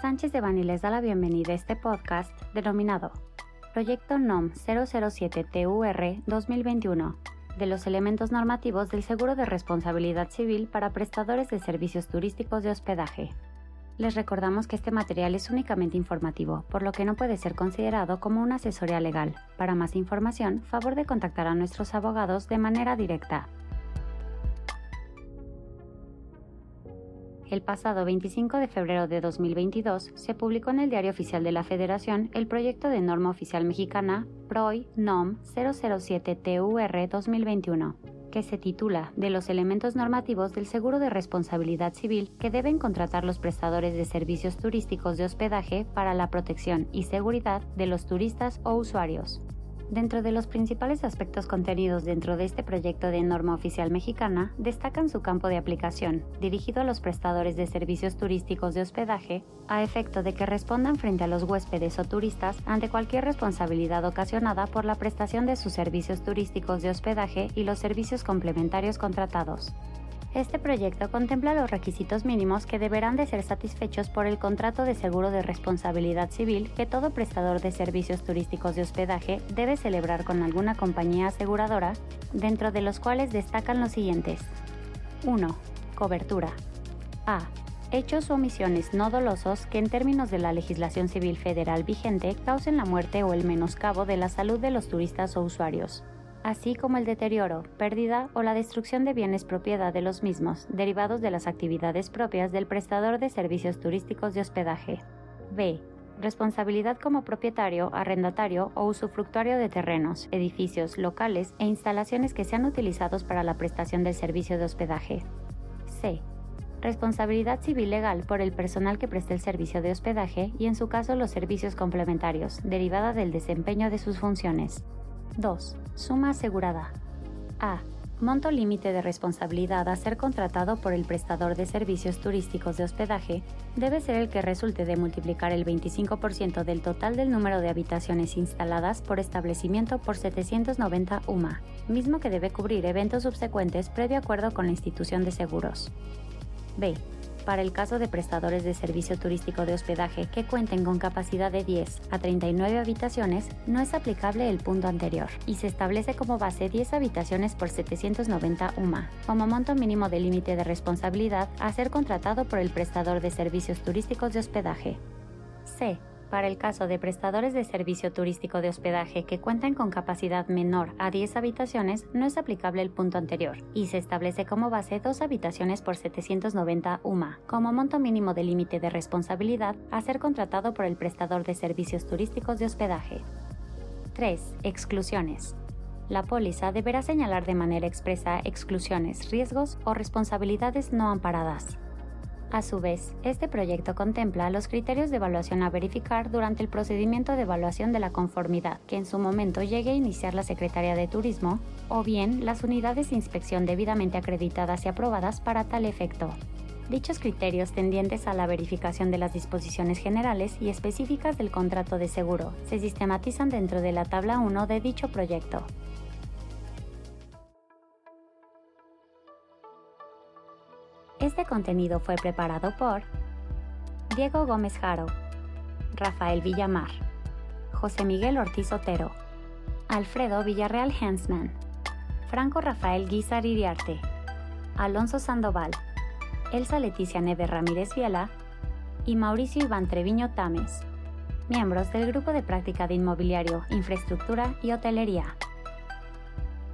Sánchez de Bani les da la bienvenida a este podcast denominado Proyecto NOM 007TUR 2021 de los elementos normativos del seguro de responsabilidad civil para prestadores de servicios turísticos de hospedaje. Les recordamos que este material es únicamente informativo, por lo que no puede ser considerado como una asesoría legal. Para más información, favor de contactar a nuestros abogados de manera directa. El pasado 25 de febrero de 2022 se publicó en el Diario Oficial de la Federación el proyecto de norma oficial mexicana PROI NOM 007-TUR 2021, que se titula De los elementos normativos del seguro de responsabilidad civil que deben contratar los prestadores de servicios turísticos de hospedaje para la protección y seguridad de los turistas o usuarios. Dentro de los principales aspectos contenidos dentro de este proyecto de norma oficial mexicana, destacan su campo de aplicación, dirigido a los prestadores de servicios turísticos de hospedaje, a efecto de que respondan frente a los huéspedes o turistas ante cualquier responsabilidad ocasionada por la prestación de sus servicios turísticos de hospedaje y los servicios complementarios contratados. Este proyecto contempla los requisitos mínimos que deberán de ser satisfechos por el contrato de seguro de responsabilidad civil que todo prestador de servicios turísticos de hospedaje debe celebrar con alguna compañía aseguradora, dentro de los cuales destacan los siguientes. 1. Cobertura. A. Hechos o omisiones no dolosos que en términos de la legislación civil federal vigente causen la muerte o el menoscabo de la salud de los turistas o usuarios así como el deterioro, pérdida o la destrucción de bienes propiedad de los mismos, derivados de las actividades propias del prestador de servicios turísticos de hospedaje. B. Responsabilidad como propietario, arrendatario o usufructuario de terrenos, edificios, locales e instalaciones que sean utilizados para la prestación del servicio de hospedaje. C. Responsabilidad civil legal por el personal que preste el servicio de hospedaje y en su caso los servicios complementarios, derivada del desempeño de sus funciones. 2. Suma asegurada. A. Monto límite de responsabilidad a ser contratado por el prestador de servicios turísticos de hospedaje debe ser el que resulte de multiplicar el 25% del total del número de habitaciones instaladas por establecimiento por 790 UMA, mismo que debe cubrir eventos subsecuentes previo acuerdo con la institución de seguros. B para el caso de prestadores de servicio turístico de hospedaje que cuenten con capacidad de 10 a 39 habitaciones, no es aplicable el punto anterior y se establece como base 10 habitaciones por 790 UMA, como monto mínimo de límite de responsabilidad a ser contratado por el prestador de servicios turísticos de hospedaje. C para el caso de prestadores de servicio turístico de hospedaje que cuentan con capacidad menor a 10 habitaciones, no es aplicable el punto anterior y se establece como base dos habitaciones por 790 UMA, como monto mínimo de límite de responsabilidad a ser contratado por el prestador de servicios turísticos de hospedaje. 3. Exclusiones. La póliza deberá señalar de manera expresa exclusiones, riesgos o responsabilidades no amparadas. A su vez, este proyecto contempla los criterios de evaluación a verificar durante el procedimiento de evaluación de la conformidad que en su momento llegue a iniciar la Secretaría de Turismo, o bien las unidades de inspección debidamente acreditadas y aprobadas para tal efecto. Dichos criterios tendientes a la verificación de las disposiciones generales y específicas del contrato de seguro se sistematizan dentro de la tabla 1 de dicho proyecto. Este contenido fue preparado por Diego Gómez Jaro, Rafael Villamar, José Miguel Ortiz Otero, Alfredo Villarreal Hensman, Franco Rafael Guizar Iriarte, Alonso Sandoval, Elsa Leticia Neve Ramírez Viela y Mauricio Iván Treviño Tames, miembros del Grupo de Práctica de Inmobiliario, Infraestructura y Hotelería.